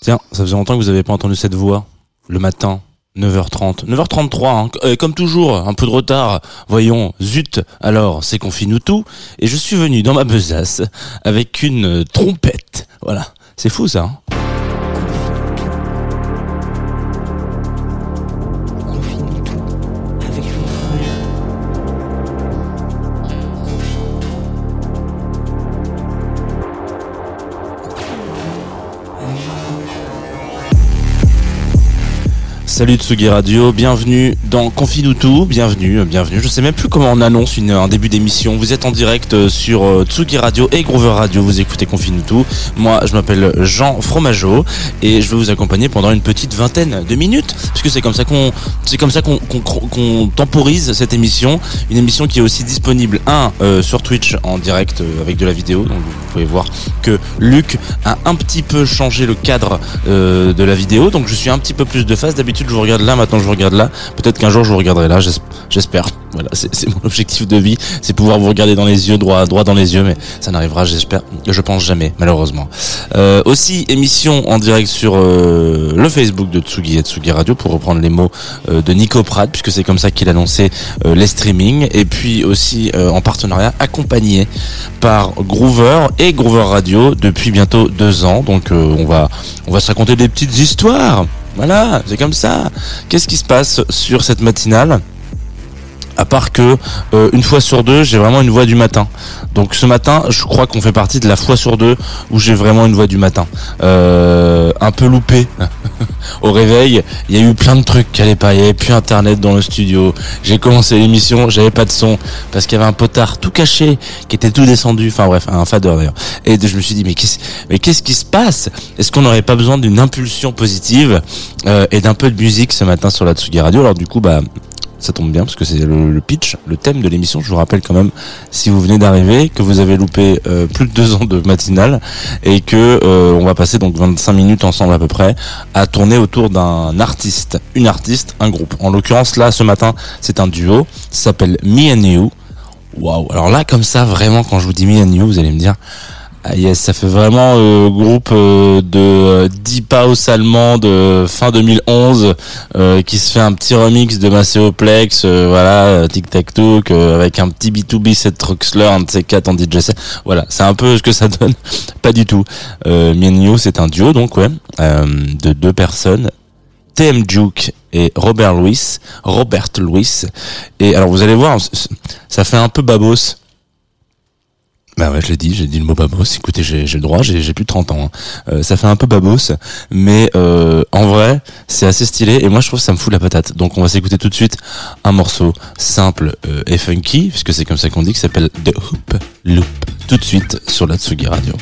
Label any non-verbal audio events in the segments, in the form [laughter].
Tiens, ça faisait longtemps que vous n'avez pas entendu cette voix. Le matin, 9h30. 9h33, hein. Euh, comme toujours, un peu de retard. Voyons, zut, alors, c'est qu'on finit tout. Et je suis venu dans ma besace avec une trompette. Voilà, c'est fou ça. hein. Salut Tsugi Radio, bienvenue dans Confine tout, bienvenue, euh, bienvenue. Je sais même plus comment on annonce une, un début d'émission. Vous êtes en direct euh, sur euh, Tsugi Radio et Groover Radio, vous écoutez Confine tout. Moi, je m'appelle Jean Fromageau et je vais vous accompagner pendant une petite vingtaine de minutes, puisque c'est comme ça qu'on, c'est comme ça qu'on, qu'on, qu'on temporise cette émission. Une émission qui est aussi disponible, un, euh, sur Twitch en direct avec de la vidéo, donc vous pouvez voir que Luc a un petit peu changé le cadre euh, de la vidéo, donc je suis un petit peu plus de face. D'habitude, je vous regarde là, maintenant je vous regarde là. Peut-être qu'un jour je vous regarderai là, j'es- j'espère. Voilà, c'est mon objectif de vie, c'est pouvoir vous regarder dans les yeux, droit, droit dans les yeux, mais ça n'arrivera, j'espère, je pense jamais, malheureusement. Euh, aussi, émission en direct sur euh, le Facebook de Tsugi et Tsugi Radio, pour reprendre les mots euh, de Nico Pratt, puisque c'est comme ça qu'il annonçait les streamings, et puis aussi en partenariat accompagné par Groover et Groover Radio depuis bientôt deux ans. Donc on va on va se raconter des petites histoires. Voilà, c'est comme ça. Qu'est-ce qui se passe sur cette matinale? À part que euh, une fois sur deux, j'ai vraiment une voix du matin. Donc ce matin, je crois qu'on fait partie de la fois sur deux où j'ai vraiment une voix du matin. Euh, un peu loupé. [laughs] Au réveil, il y a eu plein de trucs qui allaient pas. Il y avait plus internet dans le studio. J'ai commencé l'émission, j'avais pas de son parce qu'il y avait un potard tout caché qui était tout descendu. Enfin bref, un fader d'ailleurs. Et je me suis dit mais qu'est-ce qui se passe? Est-ce qu'on n'aurait pas besoin d'une impulsion positive euh, et d'un peu de musique ce matin sur la Tsugi Radio? Alors du coup bah ça tombe bien parce que c'est le, pitch, le thème de l'émission. Je vous rappelle quand même, si vous venez d'arriver, que vous avez loupé euh, plus de deux ans de matinale et que euh, on va passer donc 25 minutes ensemble à peu près à tourner autour d'un artiste, une artiste, un groupe. En l'occurrence là, ce matin, c'est un duo. Ça s'appelle Me and You. Waouh. Alors là, comme ça, vraiment, quand je vous dis Me and You, vous allez me dire. Ah yes, ça fait vraiment euh, groupe euh, de euh, deep house allemand de fin 2011 euh, qui se fait un petit remix de Macéoplex, euh, voilà, Tic Tac euh, avec un petit B2B set Troxler, un de ces quatre en DJ. Voilà, c'est un peu ce que ça donne. [laughs] Pas du tout. Euh, You, c'est un duo donc ouais, euh, de deux personnes. TM Juke et Robert Louis, Robert Louis. Et alors vous allez voir, ça fait un peu babos. Bah ouais, je l'ai dit, j'ai dit le mot babos. Écoutez, j'ai le droit, j'ai j'ai plus de 30 ans. hein. Euh, ça fait un peu babos, mais euh, en vrai, c'est assez stylé et moi je trouve que ça me fout la patate. Donc on va s'écouter tout de suite un morceau simple euh, et funky, puisque c'est comme ça qu'on dit, qui s'appelle The Hoop Loop. Tout de suite sur la Tsugi Radio.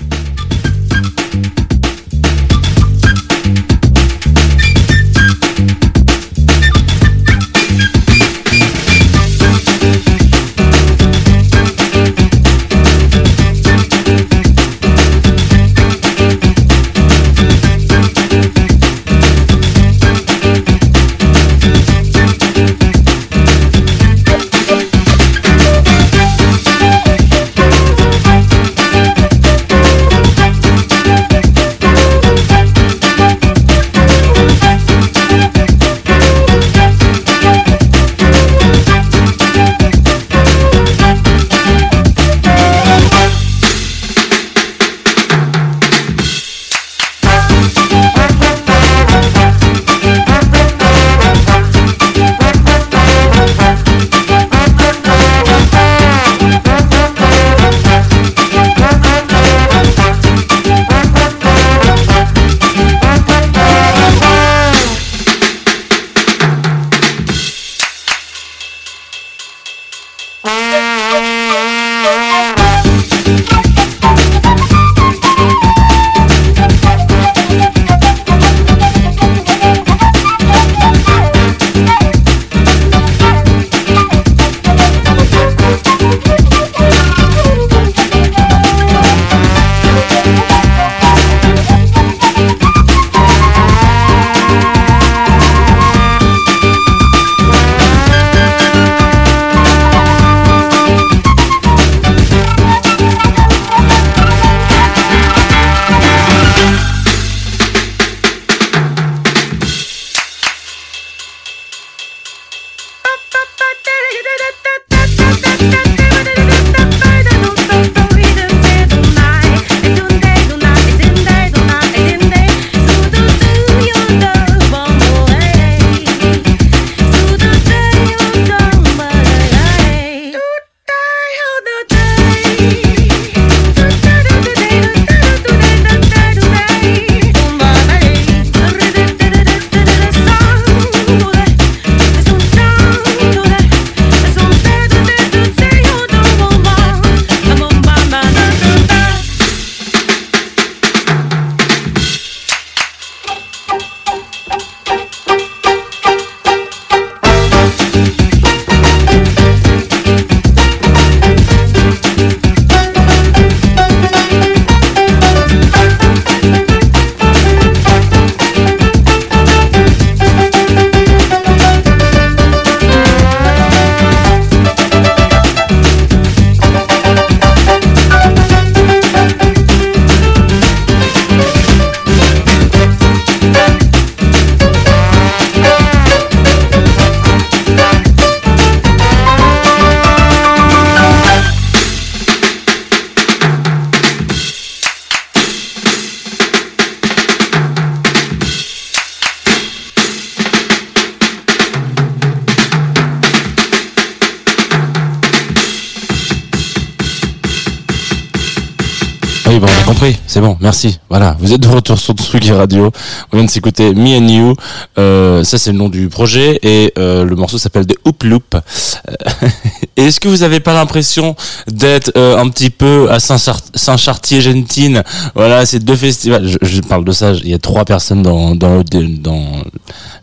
Merci. Voilà, vous êtes de retour sur Tsugi Radio. On vient de s'écouter Me and You. Euh, ça, c'est le nom du projet et euh, le morceau s'appelle The Hoop Loop. Euh, [laughs] Est-ce que vous avez pas l'impression d'être euh, un petit peu à Saint-Char- Saint-Chartier-Gentine? Voilà, c'est deux festivals. Je, je parle de ça. Il y a trois personnes dans dans dans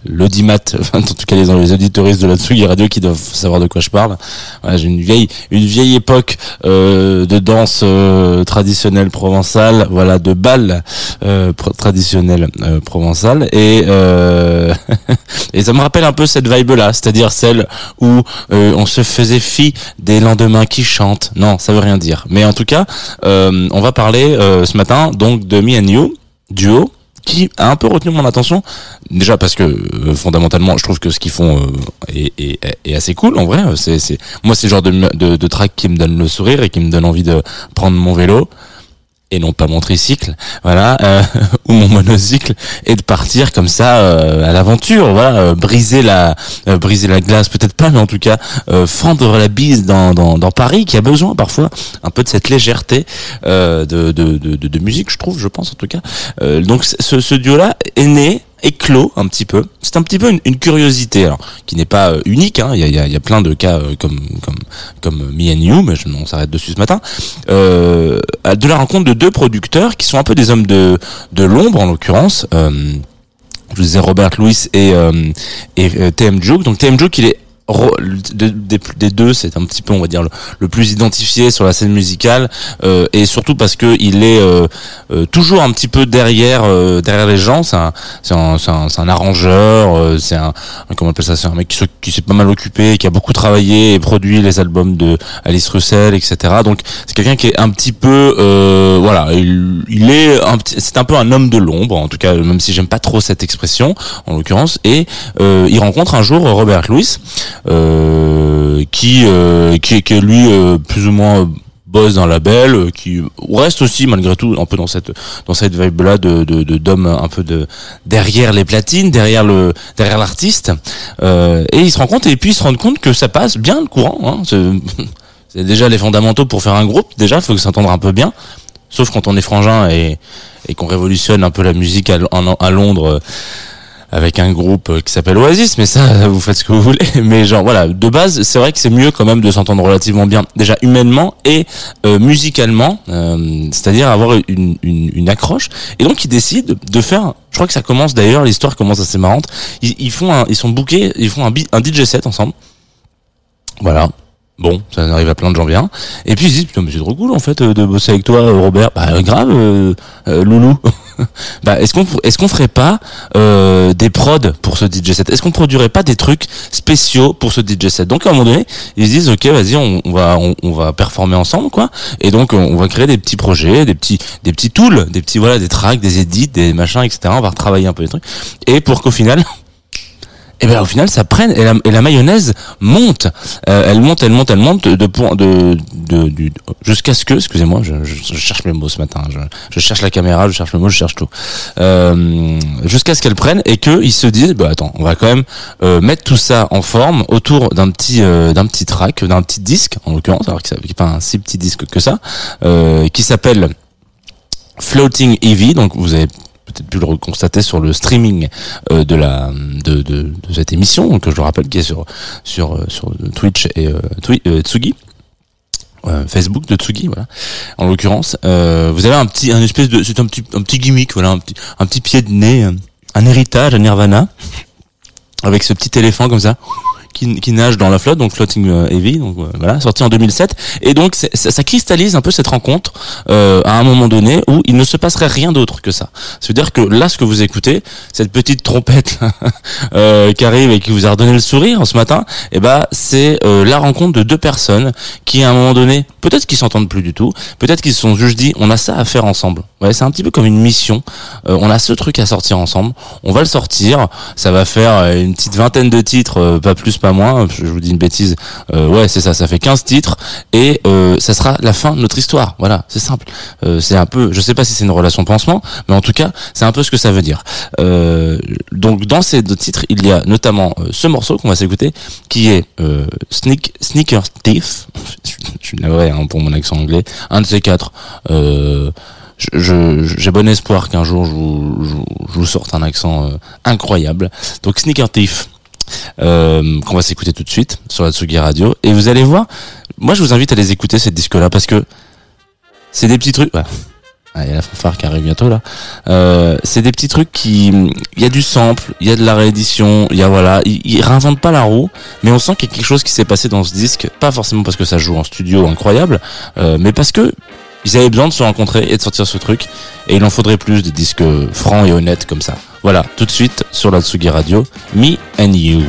l'audimat, [laughs] enfin, en tout cas les, les auditoristes de la Tsugi Radio qui doivent savoir de quoi je parle. Voilà, j'ai une vieille une vieille époque euh, de danse euh, traditionnelle provençale, voilà, de bal euh, pro- traditionnel euh, provençal et euh, [laughs] et ça me rappelle un peu cette vibe là, c'est-à-dire celle où euh, on se faisait fi des lendemains qui chantent. Non, ça veut rien dire. Mais en tout cas, on va parler ce matin donc de Me and You, duo qui a un peu retenu mon attention. Déjà parce que euh, fondamentalement je trouve que ce qu'ils font euh, est, est, est assez cool en vrai. C'est moi c'est le genre de, de de track qui me donne le sourire et qui me donne envie de prendre mon vélo et non pas mon tricycle, voilà, euh, [laughs] ou mon monocycle, et de partir comme ça euh, à l'aventure, voilà, euh, briser la, euh, briser la glace, peut-être pas, mais en tout cas euh, fendre la bise dans, dans, dans Paris, qui a besoin parfois un peu de cette légèreté euh, de, de, de, de, de musique, je trouve, je pense en tout cas. Donc ce, ce duo-là est né éclos un petit peu. C'est un petit peu une, une curiosité, alors qui n'est pas euh, unique. hein. Il y, a, y, a, y a plein de cas euh, comme comme comme Me and You, mais je, on s'arrête dessus ce matin. Euh, de la rencontre de deux producteurs qui sont un peu des hommes de de l'ombre en l'occurrence. Euh, je vous disais Robert Louis et euh, et euh, TM Joke. Donc TM Joke, il est de- des, deux, c'est un petit peu, on va dire, le, plus identifié sur la scène musicale, euh, et surtout parce que il est euh, euh, toujours un petit peu derrière, euh, derrière les gens. C'est un, c'est un, un, un arrangeur, euh, c'est un, comment on appelle ça, c'est un mec qui, se- qui s'est pas mal occupé, qui a beaucoup travaillé et produit les albums de Alice Russell, etc. Donc c'est quelqu'un qui est un petit peu, euh, voilà, il, il est, un petit- c'est un peu un homme de l'ombre, en tout cas, même si j'aime pas trop cette expression, en l'occurrence, et il rencontre un jour Robert Louis, qui, euh, qui, qui est lui euh, plus ou moins euh, boss d'un label, euh, qui reste aussi malgré tout un peu dans cette dans cette vibe là de de d'homme un peu de derrière les platines, derrière le derrière l'artiste, euh, et il se rend compte et puis il se rend compte que ça passe bien le courant. Hein, c'est [laughs] déjà les fondamentaux pour faire un groupe. Déjà, faut que s'entendre un peu bien. Sauf quand on est frangin et, et qu'on révolutionne un peu la musique à, à Londres euh, avec un groupe euh, qui s'appelle Oasis. Mais ça, [laughs] vous faites ce que vous voulez. [laughs] Mais genre voilà, de base, c'est vrai que c'est mieux quand même de s'entendre relativement bien, déjà humainement et euh, musicalement, euh, c'est-à-dire avoir une, une, une accroche. Et donc ils décident de faire. Je crois que ça commence d'ailleurs, l'histoire commence assez marrante. Ils, ils font, un, ils sont bookés, ils font un, un DJ set ensemble. Voilà. Bon, ça arrive à plein de gens bien. Et puis ils se disent, putain, mais c'est trop cool en fait euh, de bosser avec toi, Robert. Bah grave, euh, euh, Loulou. [laughs] bah est-ce qu'on est-ce qu'on ferait pas euh, des prods pour ce DJ set? Est-ce qu'on produirait pas des trucs spéciaux pour ce DJ set? Donc à un moment donné, ils se disent, ok, vas-y, on, on va on, on va performer ensemble, quoi. Et donc on va créer des petits projets, des petits des petits tools, des petits voilà, des tracks, des edits, des machins, etc. On va retravailler un peu les trucs. Et pour qu'au final [laughs] et ben au final ça prenne et la, et la mayonnaise monte. Euh, elle monte elle monte elle monte de de de, de, jusqu'à ce que excusez-moi je, je, je cherche mes mots ce matin. Je, je cherche la caméra je cherche mes mots je cherche tout. Euh, jusqu'à ce qu'elle prenne et que ils se disent bah attends on va quand même euh, mettre tout ça en forme autour d'un petit euh, d'un petit track d'un petit disque en l'occurrence alors que ça n'est pas un si petit disque que ça euh, qui s'appelle Floating EV donc vous avez peut-être pu le constater sur le streaming euh, de la de, de, de cette émission donc je le rappelle qui est sur sur euh, sur Twitch et euh, Twi- euh, Tsugi. Euh, Facebook de Tsugi voilà. En l'occurrence vous avez un petit un espèce de c'est un petit un petit gimmick voilà un petit un petit pied de nez un, un héritage à Nirvana avec ce petit éléphant comme ça qui, qui nage dans la flotte, donc Floating euh, Heavy, donc euh, voilà, sorti en 2007. Et donc ça, ça cristallise un peu cette rencontre euh, à un moment donné où il ne se passerait rien d'autre que ça. C'est-à-dire que là, ce que vous écoutez, cette petite trompette [laughs] euh, qui arrive et qui vous a redonné le sourire ce matin, et ben c'est euh, la rencontre de deux personnes qui à un moment donné, peut-être qu'ils s'entendent plus du tout, peut-être qu'ils se sont juste dit, on a ça à faire ensemble. Ouais, c'est un petit peu comme une mission. Euh, on a ce truc à sortir ensemble. On va le sortir. Ça va faire une petite vingtaine de titres, pas plus, pas moins. Je vous dis une bêtise. Euh, ouais, c'est ça. Ça fait 15 titres et euh, ça sera la fin de notre histoire. Voilà, c'est simple. Euh, c'est un peu. Je sais pas si c'est une relation pansement, mais en tout cas, c'est un peu ce que ça veut dire. Euh, donc dans ces deux titres, il y a notamment euh, ce morceau qu'on va s'écouter, qui est euh, Sneak Sneaker Thief. [laughs] je suis navré hein, pour mon accent anglais. Un de ces quatre. Euh, je- j'ai bon espoir qu'un jour je vous, je, vous- je vous sorte un accent euh, incroyable. Donc Sneaker Thief, euh, qu'on va s'écouter tout de suite sur la Tsugi Radio. Et vous allez voir, moi je vous invite à les écouter ces disques-là parce que c'est des petits trucs. Ah, Il y a la fanfare qui arrive bientôt là. Euh, c'est des petits trucs qui, il y a du sample, il y a de la réédition, il y a voilà, ils, ils réinventent pas la roue, mais on sent qu'il y a quelque chose qui s'est passé dans ce disque, pas forcément parce que ça joue en studio incroyable, euh, mais parce que ils avaient besoin de se rencontrer et de sortir ce truc, et il en faudrait plus des disques francs et honnêtes comme ça. Voilà, tout de suite sur la Tsugi Radio, Me and You.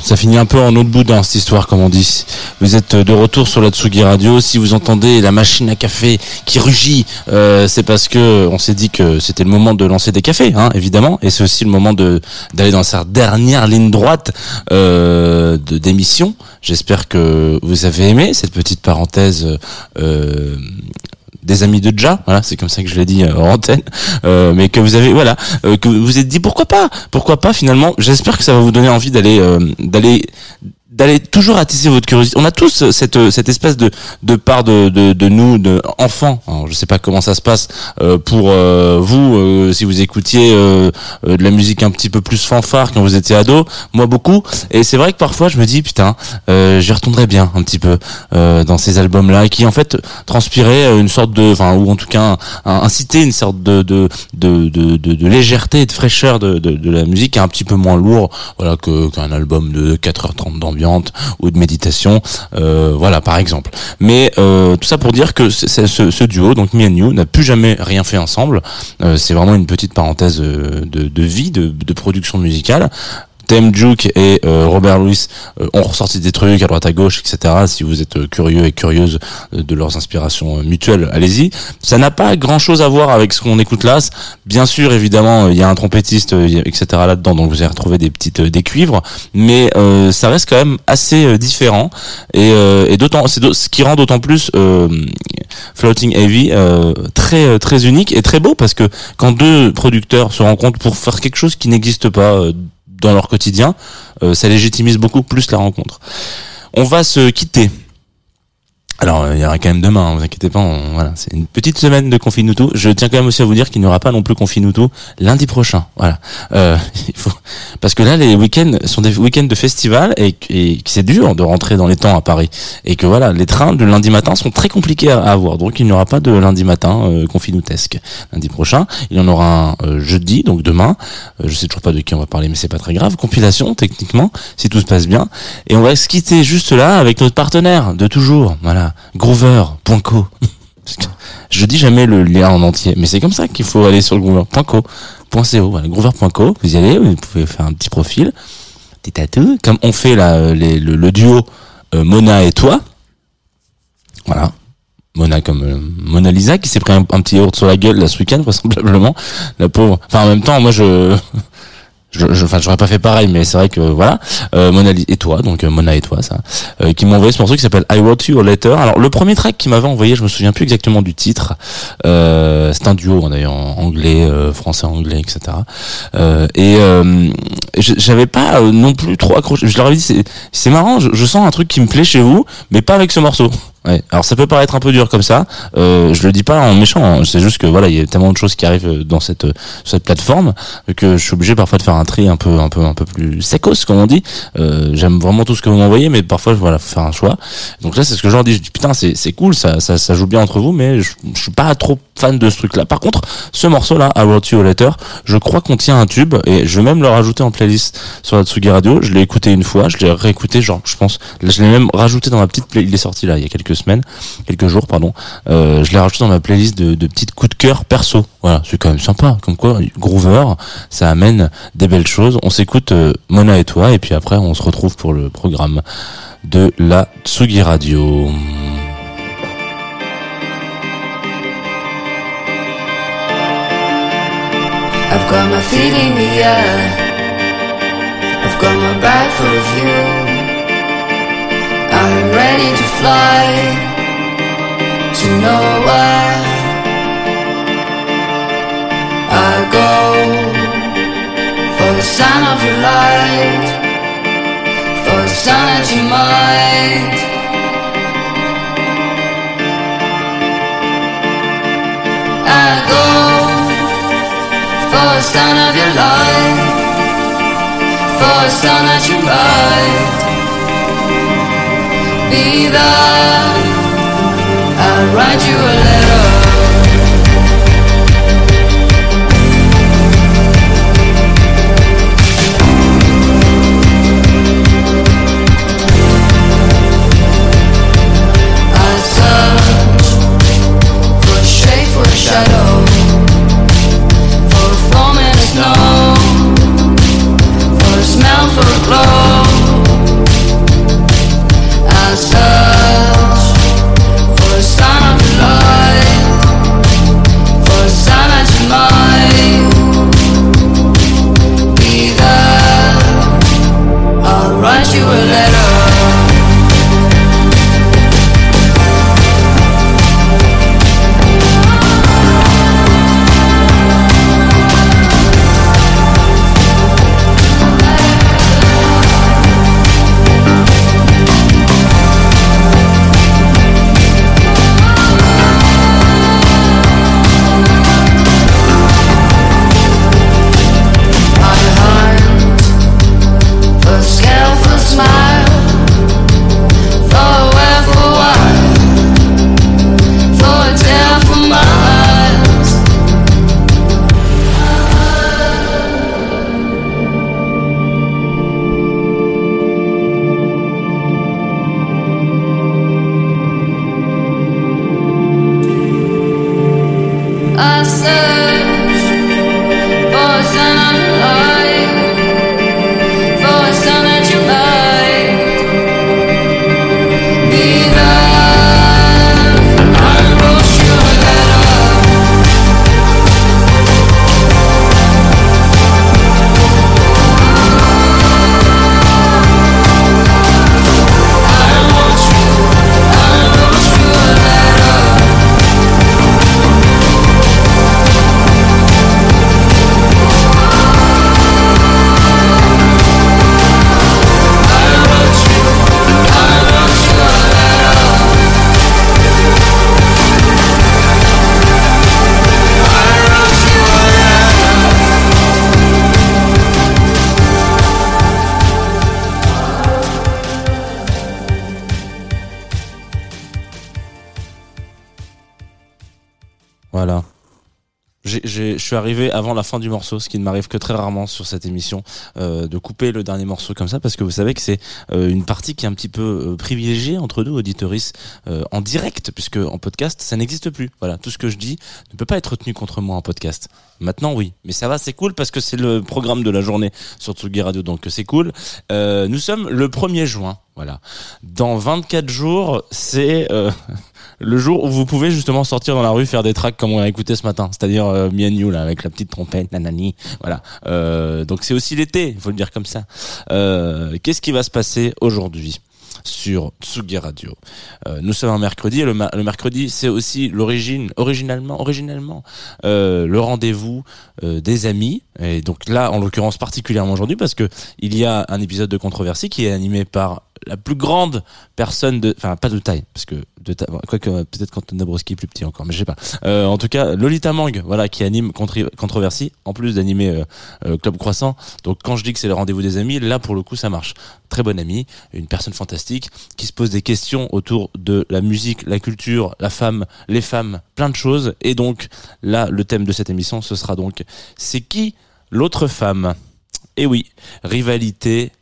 Ça finit un peu en autre boudin cette histoire, comme on dit. Vous êtes de retour sur la Tsugi Radio. Si vous entendez la machine à café qui rugit, euh, c'est parce que on s'est dit que c'était le moment de lancer des cafés, hein, évidemment, et c'est aussi le moment de d'aller dans sa dernière ligne droite euh, de d'émission. J'espère que vous avez aimé cette petite parenthèse. Euh, des amis de Ja, voilà, c'est comme ça que je l'ai dit euh, en antenne, euh, mais que vous avez, voilà, euh, que vous vous êtes dit pourquoi pas, pourquoi pas finalement. J'espère que ça va vous donner envie d'aller, d'aller, d'aller toujours attiser votre curiosité. On a tous cette cette espèce de de part de de, de nous, de enfants. Alors, je sais pas comment ça se passe euh, pour euh, vous euh, si vous écoutiez euh, euh, de la musique un petit peu plus fanfare quand vous étiez ado. Moi beaucoup. Et c'est vrai que parfois je me dis putain, euh, j'y retournerais bien un petit peu euh, dans ces albums là qui en fait transpiraient euh, une sorte de, enfin ou en tout cas incitaient une sorte de de de de, de, légèreté et de fraîcheur de, de de la musique un petit peu moins lourd voilà que qu'un album de 4h30 d'ambiance ou de méditation euh, voilà par exemple. Mais euh, tout ça pour dire que ce, duo donc Me and You n'a plus jamais rien fait ensemble. Euh, c'est vraiment une petite parenthèse de, vie de production musicale Tem Juke et euh, Robert Louis euh, ont ressorti des trucs à droite à gauche, etc. Si vous êtes euh, curieux et curieuse euh, de leurs inspirations euh, mutuelles, allez-y. Ça n'a pas grand-chose à voir avec ce qu'on écoute là. Bien sûr, évidemment, il y a un trompettiste, etc. là-dedans, donc vous allez retrouver des petites des cuivres, mais ça reste quand même assez différent et, et d'autant, c'est ce qui rend d'autant plus Floating Heavy très très unique et très beau parce que quand deux producteurs se rencontrent pour faire quelque chose qui n'existe pas dans leur quotidien, euh, ça légitimise beaucoup plus la rencontre. On va se quitter. Alors, il y aura quand même demain, hein, vous inquiétez pas, on- voilà, c'est une petite semaine de Confinuto. Je tiens quand même aussi à vous dire qu'il n'y aura pas non plus Confinuto lundi prochain. Voilà. Euh, [laughs] il faut... Parce que là, les week-ends sont des week-ends de festival et, et c'est dur de rentrer dans les temps à Paris. Et que voilà, les trains de lundi matin sont très compliqués à à avoir. Donc, il n'y aura pas de lundi matin euh, confinutesque lundi prochain. Il y en aura un euh, jeudi, donc demain. Euh, je sais toujours pas de qui on va parler, mais c'est pas très grave. Compilation, techniquement, si tout se passe bien. Et on va se quitter juste là avec notre partenaire de toujours. Voilà. Groover.co. [laughs] Je dis jamais le lien en entier, mais c'est comme ça qu'il faut aller sur le groover.co. .co, voilà, groover.co, vous y allez, vous pouvez faire un petit profil, petit tatou, comme on fait là, euh, le duo euh, Mona et toi. Voilà. Mona comme euh, Mona Lisa qui s'est pris un, un petit yaourt sur la gueule là ce week-end [laughs] vraisemblablement la pauvre enfin en même temps moi je je je- enfin j'aurais pas fait pareil mais c'est vrai que voilà. Euh, Mona et toi donc euh, Mona et toi ça. Euh, qui m'ont envoyé ce morceau qui s'appelle I Wrote You a Letter. Alors le premier track qui m'avait envoyé je me souviens plus exactement du titre. Euh, c'est un duo hein, d'ailleurs en anglais euh, français anglais etc et euh, j'avais pas non plus trop accroché. Je leur avais dit c'est marrant je sens un truc qui me plaît chez vous mais pas avec ce morceau Ouais. Alors ça peut paraître un peu dur comme ça. Euh, je le dis pas en méchant. hein. C'est juste que voilà, il y a tellement de choses qui arrivent euh, dans cette euh, cette plateforme que je suis obligé parfois de faire un tri un peu un peu un peu plus secos comme on dit. Euh, J'aime vraiment tout ce que vous m'envoyez, mais parfois voilà, faut faire un choix. Donc là, c'est ce que je dis. Je dis putain, c'est c'est cool, ça, ça ça joue bien entre vous, mais je, je suis pas trop fan de ce truc-là. Par contre, ce morceau-là, I Wrote You a Letter, je crois qu'on tient un tube et je vais même le rajouter en playlist sur la Tsugi Radio. Je l'ai écouté une fois, je l'ai réécouté, genre, je pense, je l'ai même rajouté dans ma petite play. Il est sorti là, il y a quelques semaines, quelques jours, pardon. Euh, je l'ai rajouté dans ma playlist de, de petites coups de cœur perso. Voilà, c'est quand même sympa. Comme quoi, Groover, ça amène des belles choses. On s'écoute euh, Mona et toi, et puis après, on se retrouve pour le programme de la Tsugi Radio. Ready to fly to nowhere. I go for the sign of your light, for the sun that you might. I go for the sun of your life, for the sun that you might be. I'll write you a letter. I search for shape, for shadow Je suis arrivé avant la fin du morceau, ce qui ne m'arrive que très rarement sur cette émission, euh, de couper le dernier morceau comme ça, parce que vous savez que c'est euh, une partie qui est un petit peu euh, privilégiée entre nous, auditoris, euh, en direct, puisque en podcast, ça n'existe plus. Voilà, tout ce que je dis ne peut pas être tenu contre moi en podcast. Maintenant, oui, mais ça va, c'est cool parce que c'est le programme de la journée sur Tsugi Radio, donc c'est cool. Euh, nous sommes le 1er juin, voilà. Dans 24 jours, c'est le jour où vous pouvez justement sortir dans la rue faire des tracks comme on a écouté ce matin, c'est-à-dire euh, You là avec la petite trompette, nanani, voilà. Euh, donc c'est aussi l'été, il faut le dire comme ça. Euh, Qu'est-ce qui va se passer aujourd'hui sur Tsugi Radio? Euh, Nous sommes un mercredi et le, ma- le mercredi c'est aussi l'origine, originalement, originellement euh, le rendez-vous euh, des amis. Et donc là, en l'occurrence particulièrement aujourd'hui parce que il y a un épisode de controversie qui est animé par la plus grande personne de, enfin pas de taille, parce que de taille, quoique euh, peut-être quand Dabrowski est plus petit encore, mais je sais pas. Euh, en tout cas, Lolita Mang, voilà, qui anime Contri- controversie, en plus d'animer euh, euh, Club Croissant. Donc quand je dis que c'est le rendez-vous des amis, là pour le coup ça marche. Très bonne amie, une personne fantastique qui se pose des questions autour de la musique, la culture, la femme, les femmes, plein de choses. Et donc là, le thème de cette émission, ce sera donc c'est qui l'autre femme? Et oui, rivalité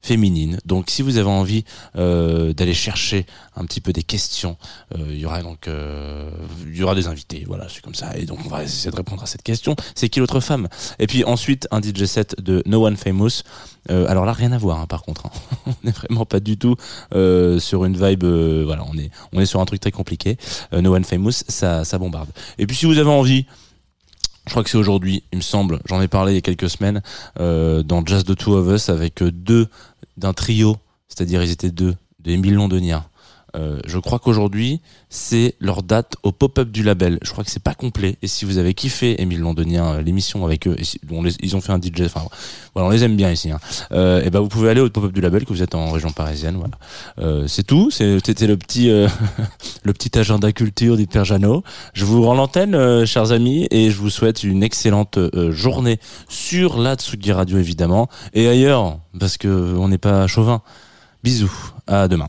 féminine. Donc si vous avez envie euh, d'aller chercher un petit peu des questions, euh, il y aura donc euh, il y aura des invités, voilà, c'est comme ça et donc on va essayer de répondre à cette question, c'est qui l'autre femme? Et puis ensuite un DJ set de No One Famous. Alors là rien à voir hein, par contre. hein. [laughs] on n'est vraiment pas du tout sur une vibe voilà, on est on est sur un truc très compliqué. No One Famous, ça ça bombarde. Et puis si vous avez envie je crois que c'est aujourd'hui, il me semble. J'en ai parlé il y a quelques semaines dans Just the Two of Us avec deux d'un trio, c'est-à-dire ils étaient deux, de Émile. Euh, je crois qu'aujourd'hui c'est leur date au pop-up du label. Je crois que c'est pas complet. Et si vous avez kiffé Émile Londonien, euh, l'émission avec eux, et si- ils ont fait un DJ. Enfin voilà, on les aime bien ici. Hein. Euh, et ben vous pouvez aller au pop-up du label que vous êtes en région parisienne. Voilà. Euh, c'est tout. C'était le petit [laughs] le petit agenda culture Père Jeannot. Je vous rends l'antenne, chers amis, et je vous souhaite une excellente journée sur la Tsugi Radio évidemment et ailleurs parce que on n'est pas chauvin. Bisous. À demain.